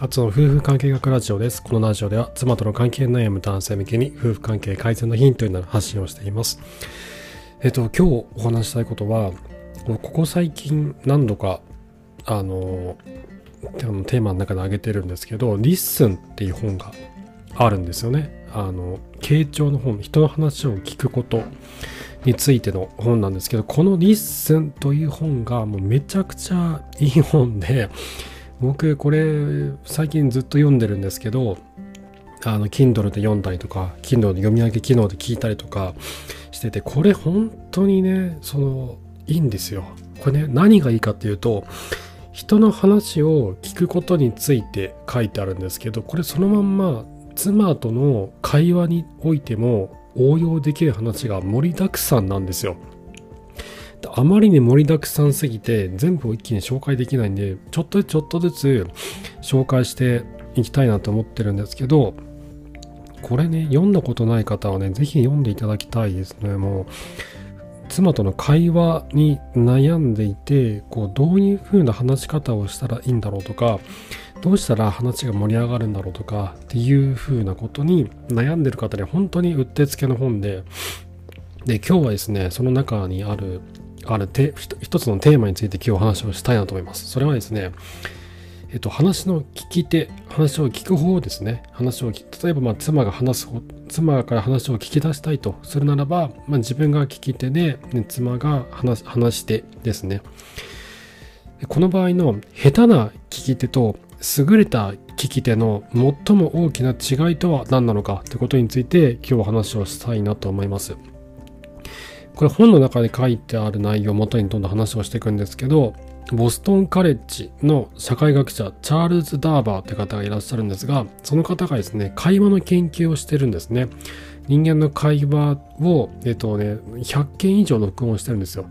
あつの夫婦関係学ラジオです。このラジオでは妻との関係悩む男性向けに夫婦関係改善のヒントになる発信をしています。えっと、今日お話したいことは、ここ最近何度か、あの、テーマの中で挙げてるんですけど、 LISTEN っていう本があるんですよね。あの、傾聴の本、人の話を聞くことについての本なんですけど、この LISTEN という本がもうめちゃくちゃいい本で、僕これ最近ずっと読んでるんですけどあの Kindle で読んだりとか Kindle で読み上げ機能で聞いたりとかしててこれ本当にねそのいいんですよ。これね何がいいかっていうと人の話を聞くことについて書いてあるんですけどこれそのまんま妻との会話においても応用できる話が盛りだくさんなんですよ。あまりに盛りだくさんすぎて全部を一気に紹介できないんでちょっとちょっとずつ紹介していきたいなと思ってるんですけどこれね読んだことない方はね是非読んでいただきたいですね。もう妻との会話に悩んでいてこうどういう風な話し方をしたらいいんだろうとかどうしたら話が盛り上がるんだろうとかっていう風なことに悩んでる方に本当にうってつけの本でで今日はですねその中にあるある一つのテーマについて今日話をしたいなと思います。それはですね、えっと、話の聞き手、話を聞く方ですね。話を、例えば、まあ、妻が話す、妻から話を聞き出したいとするならば、まあ、自分が聞き手で、ね、妻が話話し手ですね。この場合の下手な聞き手と優れた聞き手の最も大きな違いとは何なのかということについて今日話をしたいなと思います。これ本の中で書いてある内容をもとにどんどん話をしていくんですけど、ボストンカレッジの社会学者チャールズ・ダーバーって方がいらっしゃるんですが、その方がですね、会話の研究をしてるんですね。人間の会話を、えっとね、100件以上録音してるんですよ。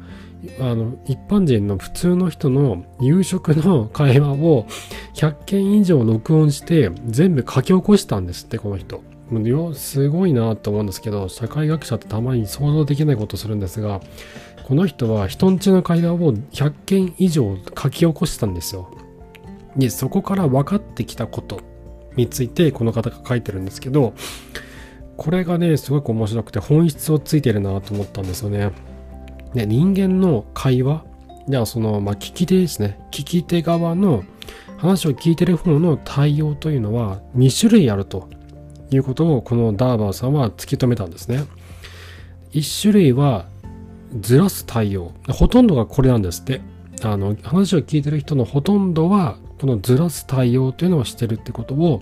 あの、一般人の普通の人の夕食の会話を100件以上録音して全部書き起こしたんですって、この人。すごいなと思うんですけど社会学者ってたまに想像できないことするんですがこの人は人んちの会話を100件以上書き起こしたんですよ。でそこから分かってきたことについてこの方が書いてるんですけどこれがねすごく面白くて本質をついてるなと思ったんですよね。で人間の会話ではその、まあ、聞き手ですね。聞き手側の話を聞いてる方の対応というのは2種類あると。いうことをこのダーバーさんは突き止めたんですね。一種類はずらす対応。ほとんどがこれなんですって。あの、話を聞いてる人のほとんどは、このずらす対応というのをしてるってことを、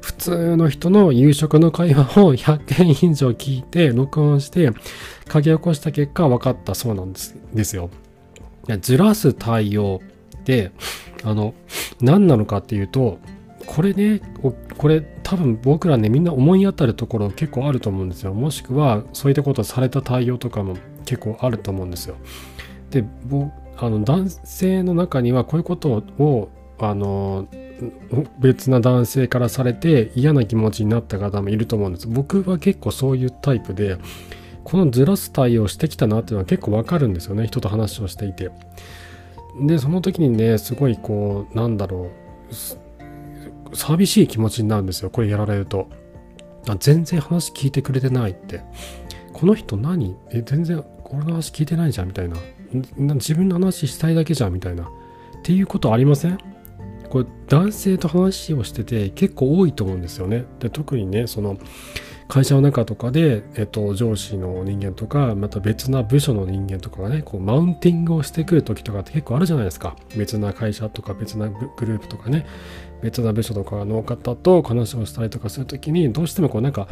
普通の人の夕食の会話を 100件以上聞いて、録音して、書き起こした結果分かったそうなんですですよ。ずらす対応って、あの、何なのかっていうと、これね、これ多分僕らね、みんな思い当たるところ結構あると思うんですよ。もしくは、そういったことをされた対応とかも結構あると思うんですよ。で、あの男性の中にはこういうことを、あの、別な男性からされて嫌な気持ちになった方もいると思うんです。僕は結構そういうタイプで、このずらす対応してきたなっていうのは結構わかるんですよね。人と話をしていて。で、その時にね、すごいこう、なんだろう、寂しい気持ちになるんですよこれやられると。あ全然話聞いてくれてないって。この人何？え全然俺の話聞いてないじゃんみたいな。自分の話したいだけじゃんみたいな。っていうことありません？これ男性と話をしてて結構多いと思うんですよね。で特にねその会社の中とかで、えっと、上司の人間とか、また別な部署の人間とかがね、こう、マウンティングをしてくる時とかって結構あるじゃないですか。別な会社とか別なグループとかね、別な部署とかの方と話をしたりとかする時に、どうしてもこう、なんか、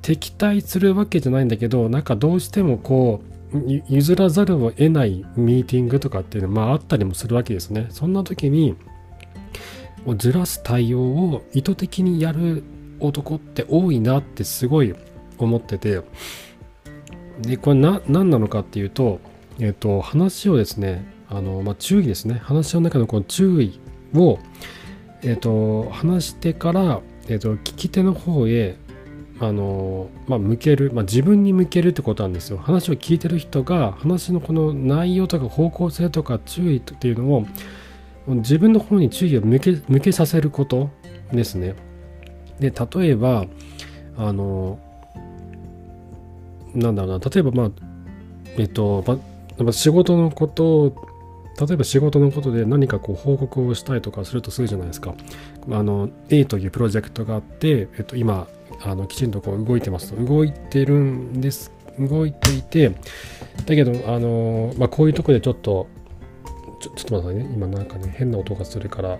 敵対するわけじゃないんだけど、なんかどうしてもこう、譲らざるを得ないミーティングとかっていうのまああったりもするわけですね。そんな時に、ずらす対応を意図的にやる男って多いなってすごい思ってて。でこれな何なのかっていうと,、え、ー、と話をですねあの、まあ、注意ですね。話の中のこの注意を、え、ー、と話してから、えっ、ー、と聞き手の方へあのまあ、向ける、まあ、自分に向けるってことなんですよ。話を聞いてる人が話のこの内容とか方向性とか注意っていうのを自分の方に注意を向け向けさせることですね。で例えばあのなんだろうな例えばまあえっと、ま、仕事のこと例えば仕事のことで何かこう報告をしたいとかするとするじゃないですか。あの A というプロジェクトがあって、えっと、今あのきちんとこう動いてますと。動いてるんです動いていてだけどあの、まあ、こういうとこでちょっとちょっと待ってね。今なんかね変な音がするから。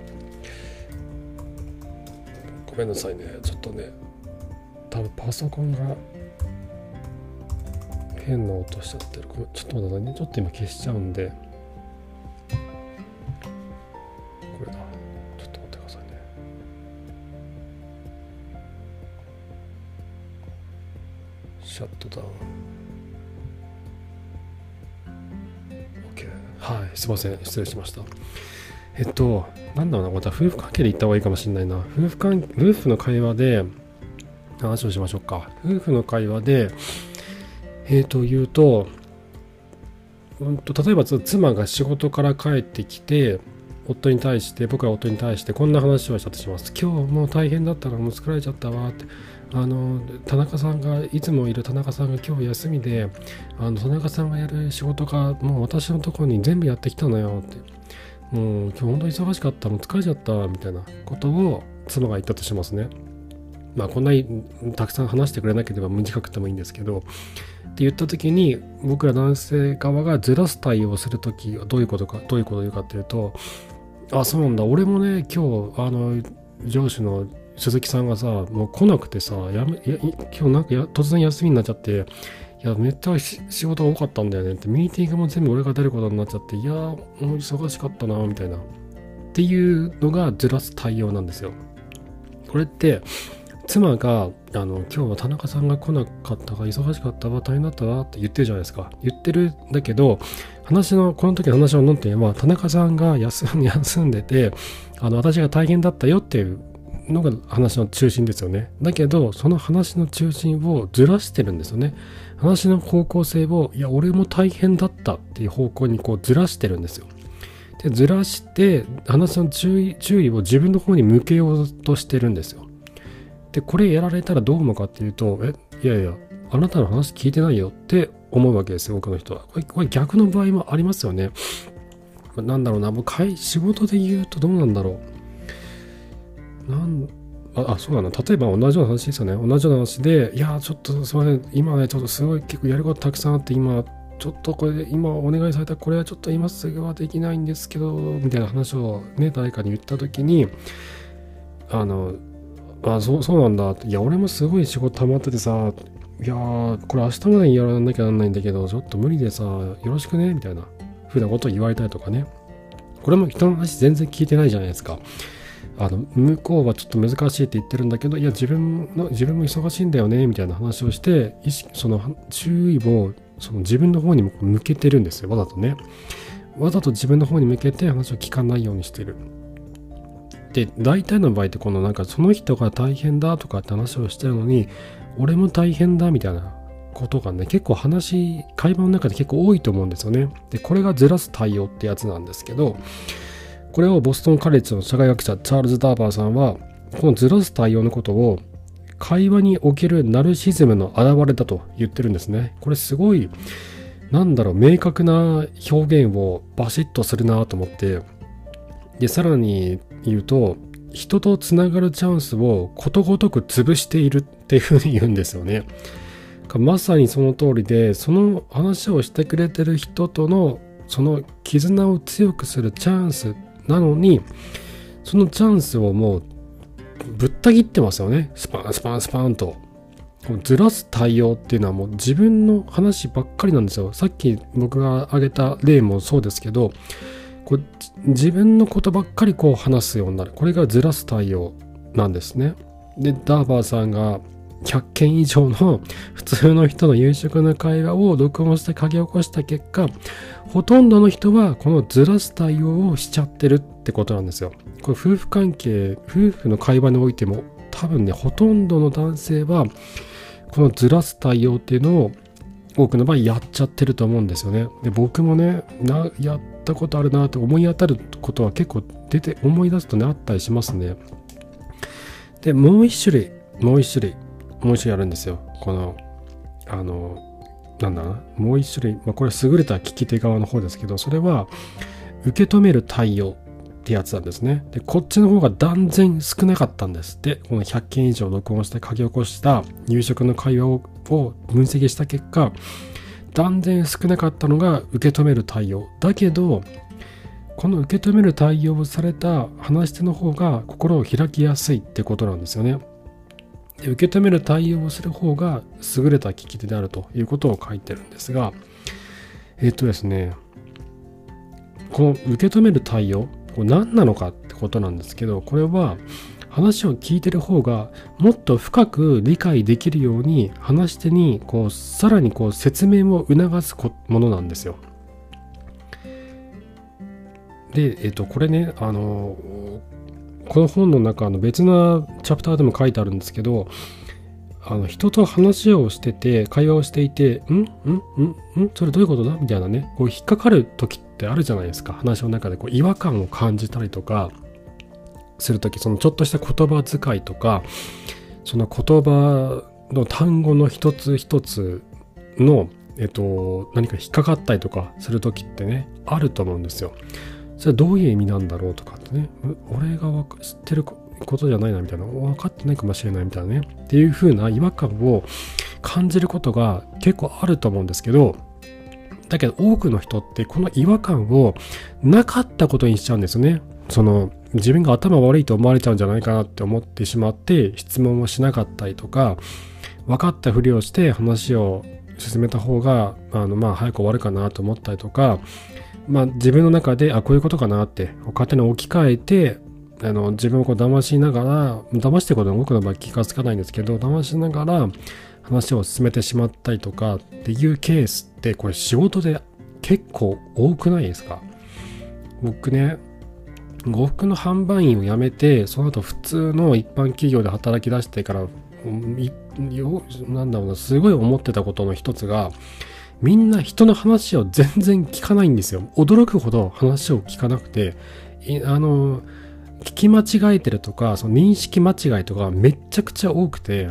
めんなさいね。ちょっとね多分パソコンが変な音しちゃってる。ちょっと待ってね。ちょっと今消しちゃうんで。これだ。ちょっと待ってくださいね。シャットダウン。OK はいすいません。失礼しました。えっとなんだろうなまた夫婦関係で言った方がいいかもしれないな。夫婦関夫婦の会話で話をしましょうか。夫婦の会話でえー、と言うと、うんと、例えば妻が仕事から帰ってきて夫に対して僕は夫に対してこんな話をしたとします。今日もう大変だったらもう疲れちゃったわって。あの田中さんがいつもいる田中さんが今日休みであの田中さんがやる仕事がもう私のところに全部やってきたのよって。もう今日本当に忙しかったもう疲れちゃったみたいなことを妻が言ったとしますね。まあこんなにたくさん話してくれなければ短くてもいいんですけどって言った時に僕ら男性側がずらす対応をする時はどういうことかどういうことを言うかっていうとあそうなんだ。俺もね今日あの上司の鈴木さんがさもう来なくてさやめ今日なんか突然休みになっちゃっていやめっちゃ仕事が多かったんだよねってミーティングも全部俺が出ることになっちゃっていやもう忙しかったなみたいな。っていうのがずらす対応なんですよ。これって妻があの今日は田中さんが来なかったが忙しかったわ大変だったわって言ってるじゃないですか。言ってるんだけど話のこの時の話の論点は田中さんが休 休んでてあの私が大変だったよっていうのが話の中心ですよね。だけどその話の中心をずらしてるんですよね。話の方向性をいや俺も大変だったっていう方向にこうずらしてるんですよでずらして話の注意注意を自分の方に向けようとしてるんですよで、これやられたらどう思うかっていうと、え、いやいや、あなたの話聞いてないよって思うわけですよ、多くの人は。これこれ逆の場合もありますよね。なんだろうな、もう仕事で言うとどうなんだろう。なんあ、そうだな。例えば同じような話ですよね。同じような話で、いや、ちょっとすいません。今ね、ちょっとすごい結構やることたくさんあって、今、ちょっとこれ、今お願いされたこれはちょっと今すぐはできないんですけど、みたいな話をね、誰かに言ったときに、あの、あそうそうなんだいや俺もすごい仕事溜まっててさいやーこれ明日までにやらなきゃなんないんだけどちょっと無理でさよろしくねみたいな風なことを言われたりとかねこれも人の話全然聞いてないじゃないですかあの向こうはちょっと難しいって言ってるんだけどいや自分の自分も忙しいんだよねみたいな話をして意識その注意をその自分の方に向けてるんですよわざとね。わざと自分の方に向けて話を聞かないようにしてる。で大体の場合ってこのなんかその人が大変だとかって話をしてるのに俺も大変だみたいなことがね結構話会話の中で結構多いと思うんですよね。でこれがずらす対応ってやつなんですけどこれをボストンカレッジの社会学者チャールズ・ダーバーさんはこのずらす対応のことを会話におけるナルシズムの表れだと言ってるんですねこれすごいなんだろう明確な表現をバシッとするなと思ってでさらに言うと人とつながるチャンスをことごとく潰しているっていうふうに言うんですよね。まさにその通りでその話をしてくれてる人とのその絆を強くするチャンスなのにそのチャンスをもうぶった切ってますよね。スパンスパンスパンと。ずらす対応っていうのはもう自分の話ばっかりなんですよ。さっき僕が挙げた例もそうですけどこう自分のことばっかりこう話すようになる。これがずらす対応なんですね。でダーバーさんが100件以上の普通の人の夕食の会話を録音して書き起こした結果ほとんどの人はこのずらす対応をしちゃってるってことなんですよ。これ夫婦関係夫婦の会話においても多分ねほとんどの男性はこのずらす対応っていうのを多くの場合やっちゃってると思うんですよね。で僕もねなやったことあるなって思い当たることは結構出て思い出すとねあったりしますね。でもう一種類もう一種類。もう一種類あるんですよ。このあのなんだな。もう一種類、まあ、これ優れた聞き手側の方ですけどそれは受け止める対応ってやつなんですね。でこっちの方が断然少なかったんです。でこの100件以上録音して書き起こした入職の会話を分析した結果断然少なかったのが受け止める対応。だけどこの受け止める対応をされた話し手の方が心を開きやすいってことなんですよね。受け止める対応をする方が優れた聞き手であるということを書いてるんですがえっ、とですねこの受け止める対応これ何なのかってことなんですけどこれは話を聞いてる方がもっと深く理解できるように話し手にこうさらにこう説明を促すものなんですよ。で、えっと、これね、あの、この本の中の別なチャプターでも書いてあるんですけど、あの人と話をしてて会話をしていて「ん？ん？ん？ん？それどういうことだ?」みたいなねこう引っかかる時ってあるじゃないですか。話の中でこう違和感を感じたりとかする時そのちょっとした言葉遣いとかその言葉の単語の一つ一つの、えっと、何か引っかかったりとかする時ってねあると思うんですよ。それどういう意味なんだろうとかってね。俺が知ってることじゃないなみたいな。分かってないかもしれないみたいなね。っていう風な違和感を感じることが結構あると思うんですけど。だけど多くの人ってこの違和感をなかったことにしちゃうんですよね。その自分が頭悪いと思われちゃうんじゃないかなって思ってしまって質問をしなかったりとか分かったふりをして話を進めた方があのまあ早く終わるかなと思ったりとか、まあ、自分の中であこういうことかなって勝手に置き換えてあの自分をこう騙しながら騙してることは僕の場合気がつかないんですけど騙しながら話を進めてしまったりとかっていうケースってこれ仕事で結構多くないですか？僕ね呉服の販売員を辞めてその後普通の一般企業で働き出してからなんだろうなすごい思ってたことの一つがみんな人の話を全然聞かないんですよ驚くほど話を聞かなくてあの聞き間違えてるとかその認識間違いとかめちゃくちゃ多くて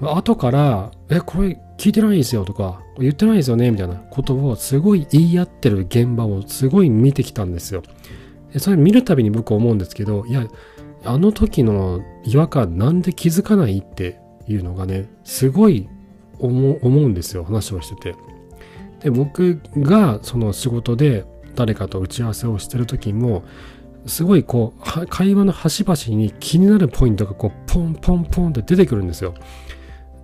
後から「えこれ聞いてないですよ」とか「言ってないですよね」みたいなことをすごい言い合ってる現場をすごい見てきたんですよ。それ見るたびに僕思うんですけどいやあの時の違和感なんで気づかないっていうのがねすごい思うんですよ話をしてて。で僕がその仕事で誰かと打ち合わせをしてる時もすごいこう会話の端々に気になるポイントがこうポンポンポンって出てくるんですよ。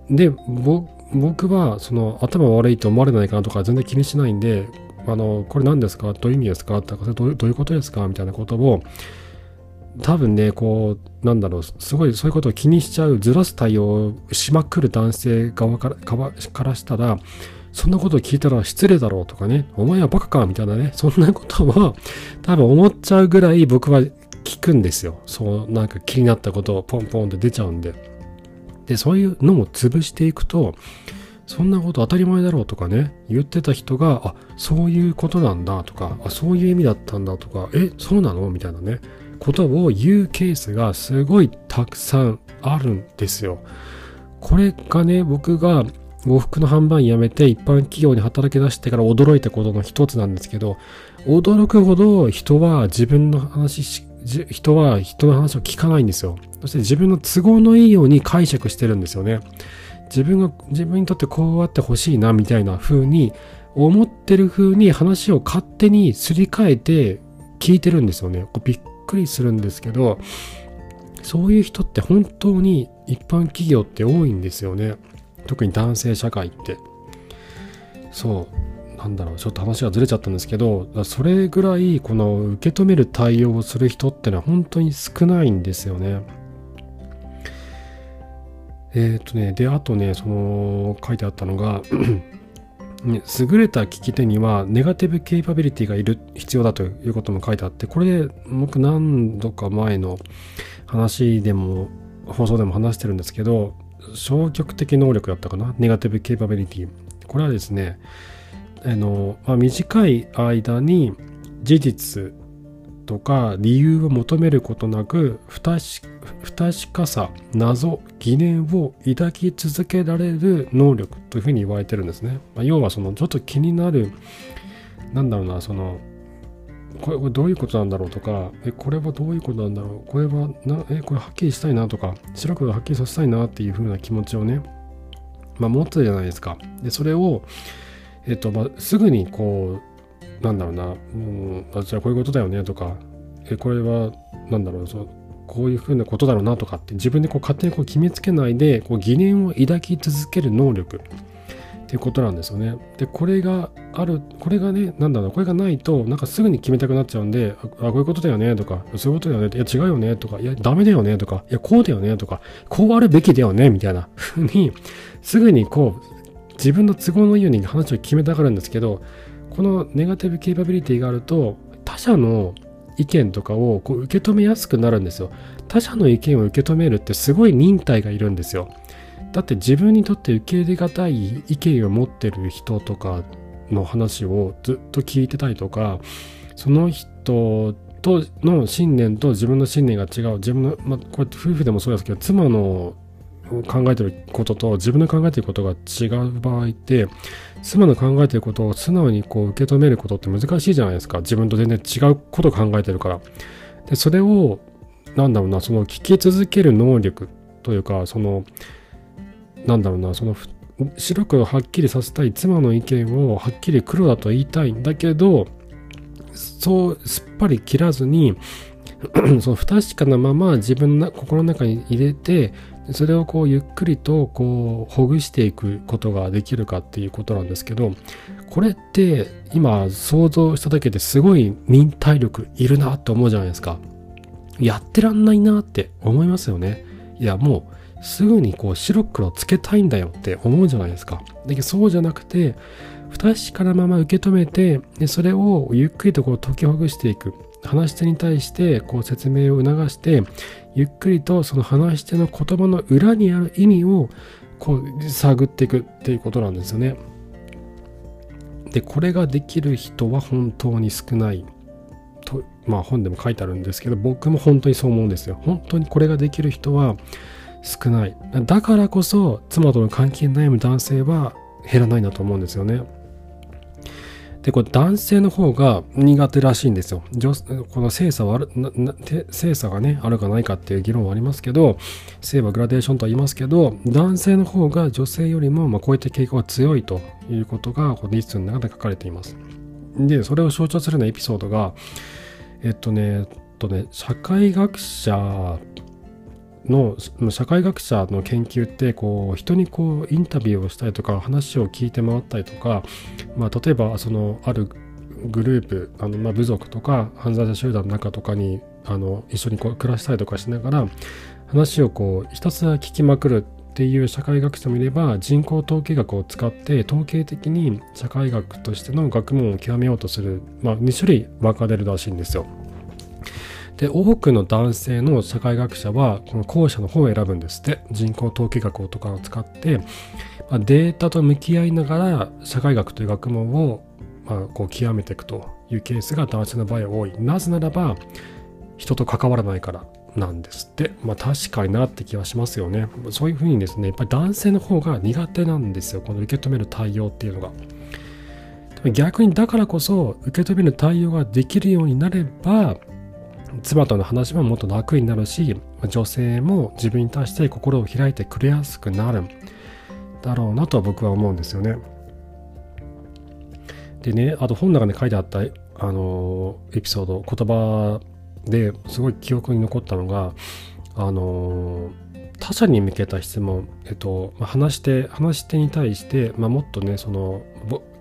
で僕はその頭悪いと思われないかなとか全然気にしないんであのこれ何ですか？どういう意味ですか？とかどうどういうことですか？みたいなことを多分ねこうなんだろうすごいそういうことを気にしちゃうずらす対応しまくる男性側からからしたらそんなこと聞いたら失礼だろうとかね、お前はバカかみたいなね、そんなことは多分思っちゃうぐらい僕は聞くんですよ。そう、なんか気になったことをポンポンって出ちゃうんで。で、そういうのも潰していくと、そんなこと当たり前だろうとかね、言ってた人が、あ、そういうことなんだとか、あ、そういう意味だったんだとか、え、そうなのみたいなね、ことを言うケースがすごいたくさんあるんですよ。これがね、僕が呉服の販売辞めて一般企業に働き出してから驚いたことの一つなんですけど、驚くほど人は自分の話し人は人の話を聞かないんですよ。そして自分の都合のいいように解釈してるんですよね。自分が、自分にとってこうあってほしいな、みたいな風に思ってる風に話を勝手にすり替えて聞いてるんですよね。びっくりするんですけど、そういう人って本当に一般企業って多いんですよね。特に男性社会って。そう。なんだろう。ちょっと話がずれちゃったんですけどそれぐらいこの受け止める対応をする人ってのは本当に少ないんですよね。えっ、とねであとねその書いてあったのが優れた聞き手にはネガティブケイパビリティがいる必要だということも書いてあってこれで僕何度か前の話でも放送でも話してるんですけど消極的能力だったかな？ネガティブケーパビリティこれはですねあの、まあ、短い間に事実とか理由を求めることなく不確かさ謎疑念を抱き続けられる能力というふうに言われてるんですね、まあ、要はそのちょっと気になるなんだろうなそのこれこれどういうことなんだろうとかえこれはどういうことなんだろう。これはなえこれはっきりしたいなとか白黒はっきりさせたいなっていう風な気持ちをねまあ持ってるじゃないですか。でそれをえっとまあすぐにこうなんだろうな、うん、あじゃあこういうことだよねとかえこれはなんだろうそこういうふうなことだろうなとかって自分でこう勝手にこう決めつけないでこう疑念を抱き続ける能力。っていうことなんですよね。でこれがあるこれがねなんだろうこれがないとなんかすぐに決めたくなっちゃうんであこういうことだよねとかそういうことだよねいや違うよねとかいやダメだよねとかいやこうだよねとかこうあるべきだよねみたいな ふうにすぐにこう自分の都合のいいように話を決めたがるんですけどこのネガティブケイパビリティがあると他者の意見とかをこう受け止めやすくなるんですよ。他者の意見を受け止めるってすごい忍耐がいるんですよ。だって自分にとって受け入れがたい意見を持ってる人とかの話をずっと聞いてたりとかその人との信念と自分の信念が違う。自分の、まあ、こうやって夫婦でもそうですけど妻の考えてることと自分の考えてることが違う場合って妻の考えてることを素直にこう受け止めることって難しいじゃないですか。自分と全然違うことを考えてるから。でそれをなんだろうなその聞き続ける能力というかそのなんだろうなその白黒はっきりさせたい妻の意見をはっきり黒だと言いたいんだけどそうすっぱり切らずに その不確かなまま自分の心の中に入れてそれをこうゆっくりとこうほぐしていくことができるかっていうことなんですけどこれって今想像しただけですごい忍耐力いるなって思うじゃないですか。やってらんないなって思いますよね。いやもうすぐにこう白黒つけたいんだよって思うじゃないですかだけどそうじゃなくて不確かなまま受け止めてでそれをゆっくりとこう解きほぐしていく話し手に対してこう説明を促してゆっくりとその話し手の言葉の裏にある意味をこう探っていくっていうことなんですよね。でこれができる人は本当に少ないとまあ本でも書いてあるんですけど僕も本当にそう思うんですよ。本当にこれができる人は少ない。だからこそ妻との関係に悩む男性は減らないんだと思うんですよね。で、これ男性の方が苦手らしいんですよ。この性差はある、性差がね、あるかないかっていう議論はありますけど、性はグラデーションとは言いますけど、男性の方が女性よりも、まあ、こういった傾向が強いということが、このリストの中で書かれています。で、それを象徴するようなエピソードが、えっとね、えっとね、社会学者の社会学者の研究ってこう人にこうインタビューをしたりとか話を聞いて回ったりとか、まあ、例えばそのあるグループあのまあ部族とか犯罪者集団の中とかにあの一緒にこう暮らしたりとかしながら話をこうひたすら聞きまくるっていう社会学者もいれば人口統計学を使って統計的に社会学としての学問を極めようとする、まあ、2種類分かれるらしいんですよ。で多くの男性の社会学者はこの後者の方を選ぶんですって。人口統計学とかを使って、まあ、データと向き合いながら社会学という学問を、まあ、こう極めていくというケースが男性の場合は多い。なぜならば人と関わらないからなんですって、まあ、確かになって気はしますよね。そういうふうにですねやっぱり男性の方が苦手なんですよ。この受け止める対応っていうのが。逆にだからこそ受け止める対応ができるようになれば妻との話ももっと楽になるし女性も自分に対して心を開いてくれやすくなるだろうなと僕は思うんですよね。でねあと本の中に書いてあったあのエピソード言葉ですごい記憶に残ったのがあの他者に向けた質問、えっと、話し手話し手に対して、まあ、もっとねその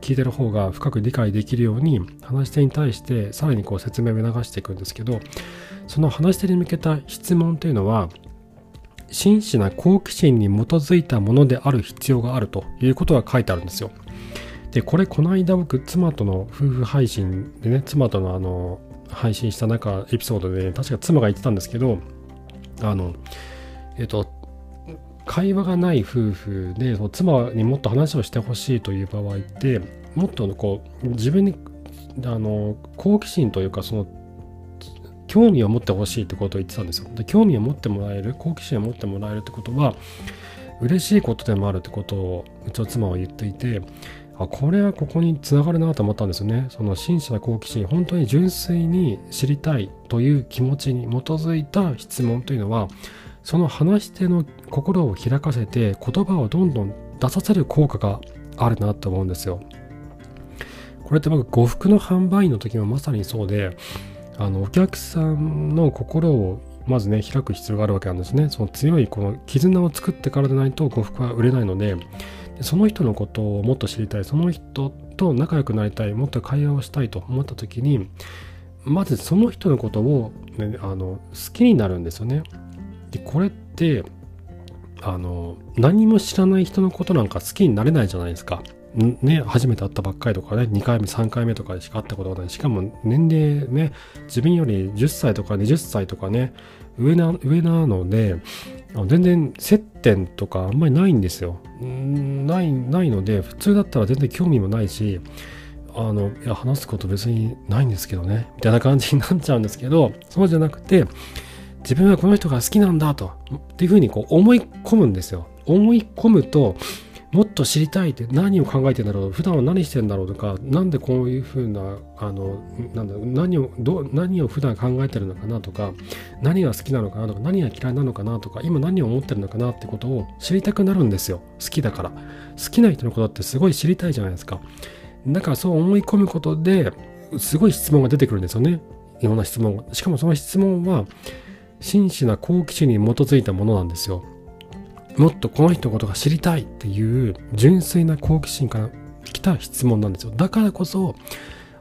聞いてる方が深く理解できるように話し手に対してさらにこう説明を促していくんですけどその話し手に向けた質問というのは真摯な好奇心に基づいたものである必要があるということが書いてあるんですよ。でこれこの間僕妻との夫婦配信でね妻とのあの配信した中エピソードで、ね、確か妻が言ってたんですけどあのえっと会話がない夫婦でその妻にもっと話をしてほしいという場合ってもっとこう自分にあの好奇心というかその興味を持ってほしいってことを言ってたんですよ。で興味を持ってもらえる好奇心を持ってもらえるってことは嬉しいことでもあるってことをうちの妻は言っていてあこれはここにつながるなと思ったんですよね。その真摯な好奇心本当に純粋に知りたいという気持ちに基づいた質問というのはその話し手の心を開かせて言葉をどんどん出させる効果があるなと思うんですよ。これって僕呉服の販売員の時もまさにそうであのお客さんの心をまずね開く必要があるわけなんですね。その強いこの絆を作ってからでないと呉服は売れないのでその人のことをもっと知りたい。その人と仲良くなりたい。もっと会話をしたいと思った時にまずその人のことを、ね、あの好きになるんですよね。でこれってあの何も知らない人のことなんか好きになれないじゃないですかね、初めて会ったばっかりとかね、2回目、3回目とかでしか会ったことがない。しかも年齢ね、自分より10歳とか20歳とかね、上な、上なので、全然接点とかあんまりないんですよ。ない、ないので、普通だったら全然興味もないし、あの、いや、話すこと別にないんですけどね、みたいな感じになっちゃうんですけど、そうじゃなくて、自分はこの人が好きなんだと、っていうふうにこう思い込むんですよ。思い込むと、もっと知りたいって何を考えてんだろう普段は何してんだろうとか何でこういうふうなあのなんだ何をど何を普段考えてるのかなとか何が好きなのかなとか何が嫌いなのかなとか今何を思ってるのかなってことを知りたくなるんですよ。好きだから。好きな人のことってすごい知りたいじゃないですか。だからそう思い込むことですごい質問が出てくるんですよね。いろんな質問が。しかもその質問は真摯な好奇心に基づいたものなんですよ。もっとこの人のことが知りたいっていう純粋な好奇心から来た質問なんですよ。だからこそ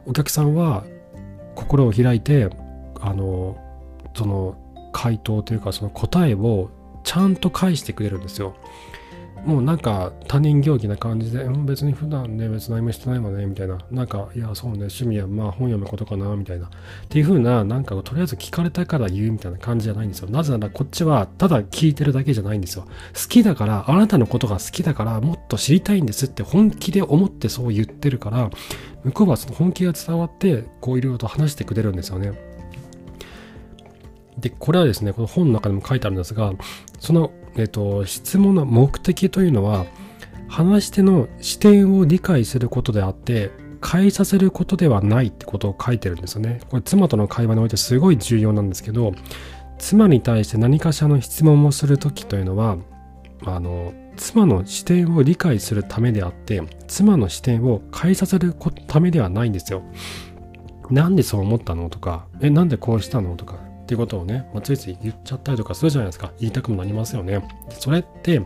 お客さんは心を開いてあのその回答というかその答えをちゃんと返してくれるんですよ。もうなんか他人行儀な感じで、うん、別に普段ね、別に何もしてないわね、みたいな。なんか、いや、そうね、趣味はまあ本読むことかな、みたいな。っていう風な、なんかとりあえず聞かれたから言うみたいな感じじゃないんですよ。なぜならこっちはただ聞いてるだけじゃないんですよ。好きだから、あなたのことが好きだから、もっと知りたいんですって本気で思ってそう言ってるから、向こうはその本気が伝わって、こういろいろと話してくれるんですよね。で、これはですね、この本の中でも書いてあるんですが、そのえっと、質問の目的というのは話し手の視点を理解することであって変えさせることではないってことを書いてるんですよね。これ妻との会話においてすごい重要なんですけど妻に対して何かしらの質問をする時というのはあの妻の視点を理解するためであって妻の視点を変えさせるためではないんですよ。なんでそう思ったのとかえなんでこうしたのとかっていうことをね、まあ、ついつい言っちゃったりとかするじゃないですか。言いたくもなりますよね。それって、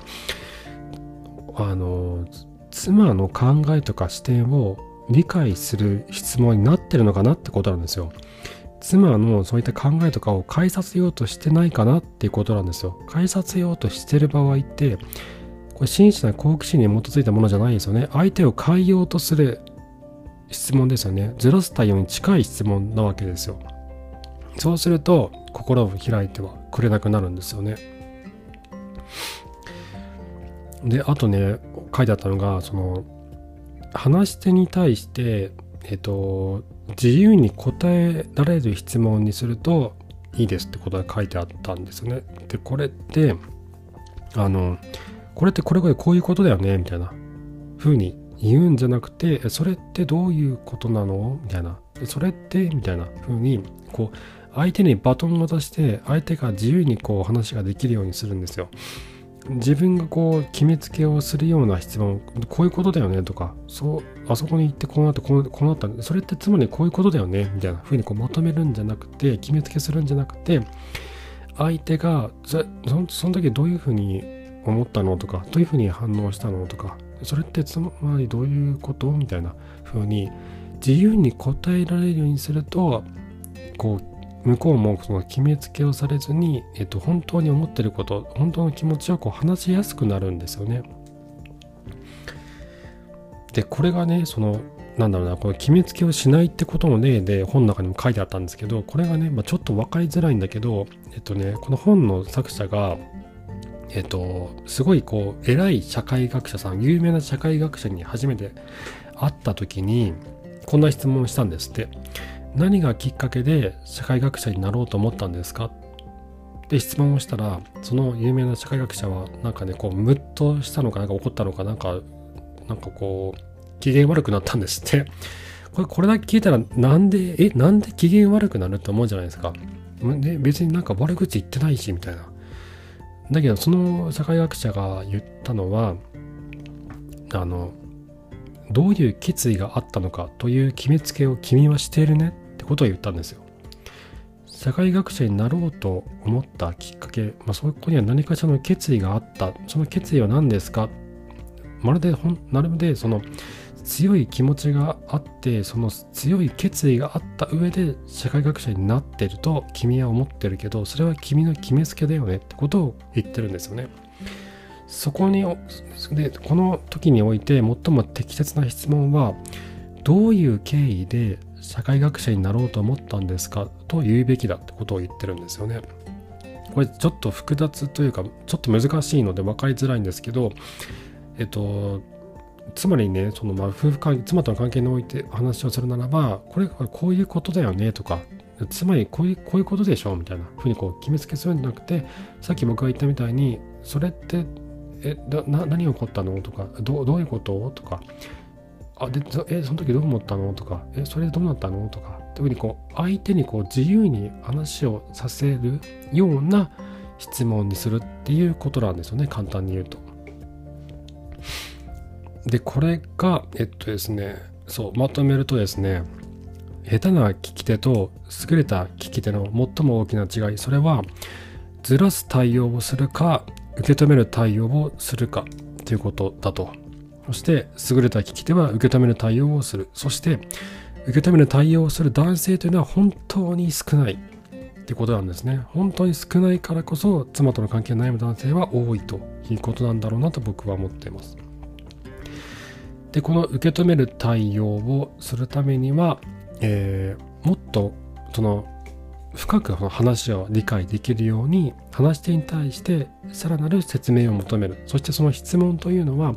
あの、妻の考えとか視点を理解する質問になってるのかなってことなんですよ。妻のそういった考えとかを変えさせようとしてないかなっていうことなんですよ。変えさせようとしてる場合って、これ真摯な好奇心に基づいたものじゃないですよね。相手を変えようとする質問ですよね。ずらす対応に近い質問なわけですよ。そうすると心を開いてはくれなくなるんですよね。であとね書いてあったのがその話し手に対してえっと自由に答えられる質問にするといいですってことが書いてあったんですよね。でこれってあのこれってこれこれこういうことだよねみたいな風に言うんじゃなくてそれってどういうことなの？みたいなそれって？みたいな風にこう相手にバトンを渡して相手が自由にこう話ができるようにするんですよ。自分がこう決めつけをするような質問こういうことだよねとかそうあそこに行ってこうなってこうこうなったそれってつまりこういうことだよねみたいな風にこうまとめるんじゃなくて決めつけするんじゃなくて相手がそその時どういうふうに思ったのとかどういうふうに反応したのとかそれってつまりどういうこと？みたいな風に自由に答えられるようにするとこう向こうもその決めつけをされずに、えっと、本当に思ってること本当の気持ちをこう話しやすくなるんですよね。でこれがねそのなんだろうなこの決めつけをしないってことの例で本の中にも書いてあったんですけどこれがね、まあ、ちょっと分かりづらいんだけどえっとねこの本の作者がえっとすごいこう偉い社会学者さん有名な社会学者に初めて会った時にこんな質問をしたんですって何がきっかけで社会学者になろうと思ったんですか？で質問をしたらその有名な社会学者はなんかねこうムッとしたのかなんか怒ったのかなんかなんかこう機嫌悪くなったんですって。これこれだけ聞いたらなんでえなんで機嫌悪くなるって思うじゃないですか。で別になんか悪口言ってないしみたいな。だけどその社会学者が言ったのはあのどういう決意があったのかという決めつけを君はしているね。ことを言ったんですよ。社会学者になろうと思ったきっかけ、まあ、そこには何かしらの決意があった。その決意は何ですか？まるでほんなるでその強い気持ちがあってその強い決意があった上で社会学者になってると君は思ってるけどそれは君の決めつけだよねってことを言ってるんですよね。そこにでこの時において最も適切な質問はどういう経緯で社会学者になろうと思ったんですか？と言うべきだってことを言ってるんですよね。これちょっと複雑というかちょっと難しいので分かりづらいんですけどえっとつまりねそのま夫婦関係妻との関係において話をするならばこれこういうことだよねとかつまりこういうこういうことでしょうみたいなふうにこう決めつけするんじゃなくてさっき僕が言ったみたいにそれってえな何が起こったの？とかどういうこと？とかあでえその時どう思ったの？とかえそれでどうなったの？とか特にこう相手にこう自由に話をさせるような質問にするっていうことなんですよね簡単に言うと。でこれがえっとですねそうまとめるとですね下手な聞き手と優れた聞き手の最も大きな違いそれはずらす対応をするか受け止める対応をするかということだと。そして、優れた聞き手は受け止める対応をする。そして、受け止める対応をする男性というのは本当に少ないってことなんですね。本当に少ないからこそ、妻との関係に悩む男性は多いということなんだろうなと僕は思っています。で、この受け止める対応をするためには、えー、もっとその深く話を理解できるように話し手に対してさらなる説明を求める。そしてその質問というのは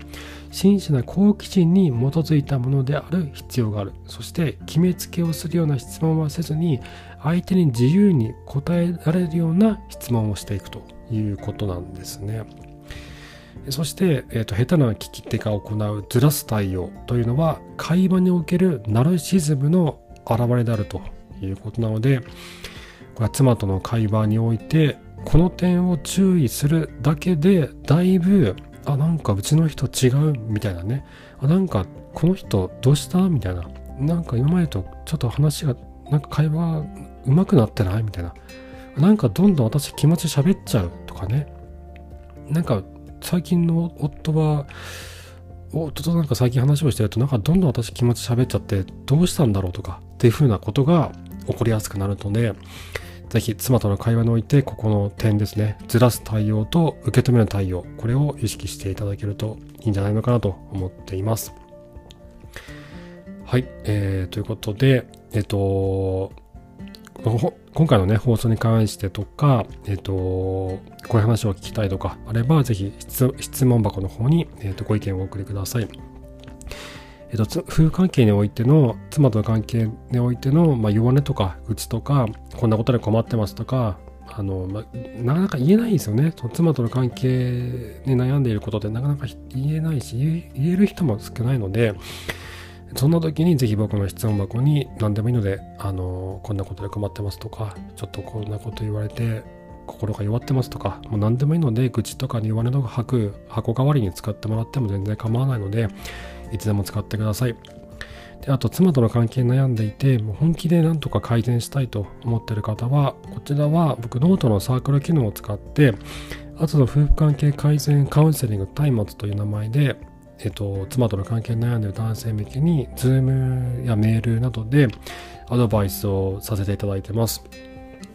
真摯な好奇心に基づいたものである必要がある。そして決めつけをするような質問はせずに相手に自由に答えられるような質問をしていくということなんですね。そして、えーと、下手な聞き手が行うずらす対応というのは会話におけるナルシズムの表れであるということなので妻との会話においてこの点を注意するだけでだいぶあなんかうちの人違うみたいなね。あなんかこの人どうしたみたいな。なんか今までとちょっと話がなんか会話上手くなってないみたいな。なんかどんどん私気持ち喋っちゃうとかね。なんか最近の夫は夫となんか最近話をしてるとなんかどんどん私気持ち喋っちゃってどうしたんだろうとかっていうふうなことが起こりやすくなるのでぜひ妻との会話においてここの点ですね。ずらす対応と受け止める対応これを意識していただけるといいんじゃないのかなと思っています。はい、えー、ということでえっ、と今回のね放送に関してとかえっ、とこういう話を聞きたいとかあればぜひ質問箱の方に、えー、とご意見をお送りください。えっと、夫婦関係においての妻との関係においての、まあ、弱音とか愚痴とかこんなことで困ってますとかあの、まあ、なかなか言えないんですよね。その妻との関係に悩んでいることってなかなか言えないし言える人も少ないのでそんな時にぜひ僕の質問箱に何でもいいのであのこんなことで困ってますとかちょっとこんなこと言われて心が弱ってますとかもう何でもいいので愚痴とかに弱音とか吐く箱代わりに使ってもらっても全然構わないのでいつでも使ってください。であと、妻との関係に悩んでいて、もう本気でなんとか改善したいと思ってる方は、こちらは僕、ノートのサークル機能を使って、あつの夫婦関係改善カウンセリング松明という名前で、えっと、妻との関係に悩んでる男性向けに、 Zoom やメールなどでアドバイスをさせていただいてます。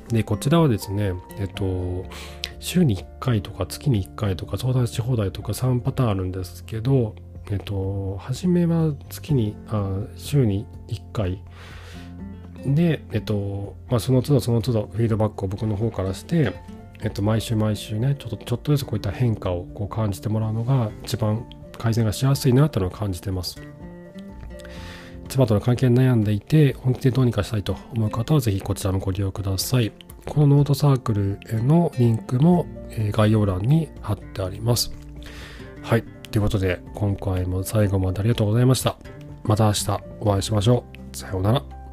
で、こちらはですね、えっと、週に1回とか月に1回とか相談し放題とか3パターンあるんですけど、えっと、初めは月に、あ週に1回で、えっと、まあ、その都度その都度フィードバックを僕の方からして、えっと、毎週毎週ね、ちょっと、ちょっとずつこういった変化をこう感じてもらうのが一番改善がしやすいなというのを感じてます。妻との関係に悩んでいて、本気でどうにかしたいと思う方は、ぜひこちらもご利用ください。このノートサークルへのリンクも概要欄に貼ってあります。はい。ということで、今回も最後までありがとうございました。また明日お会いしましょう。さようなら。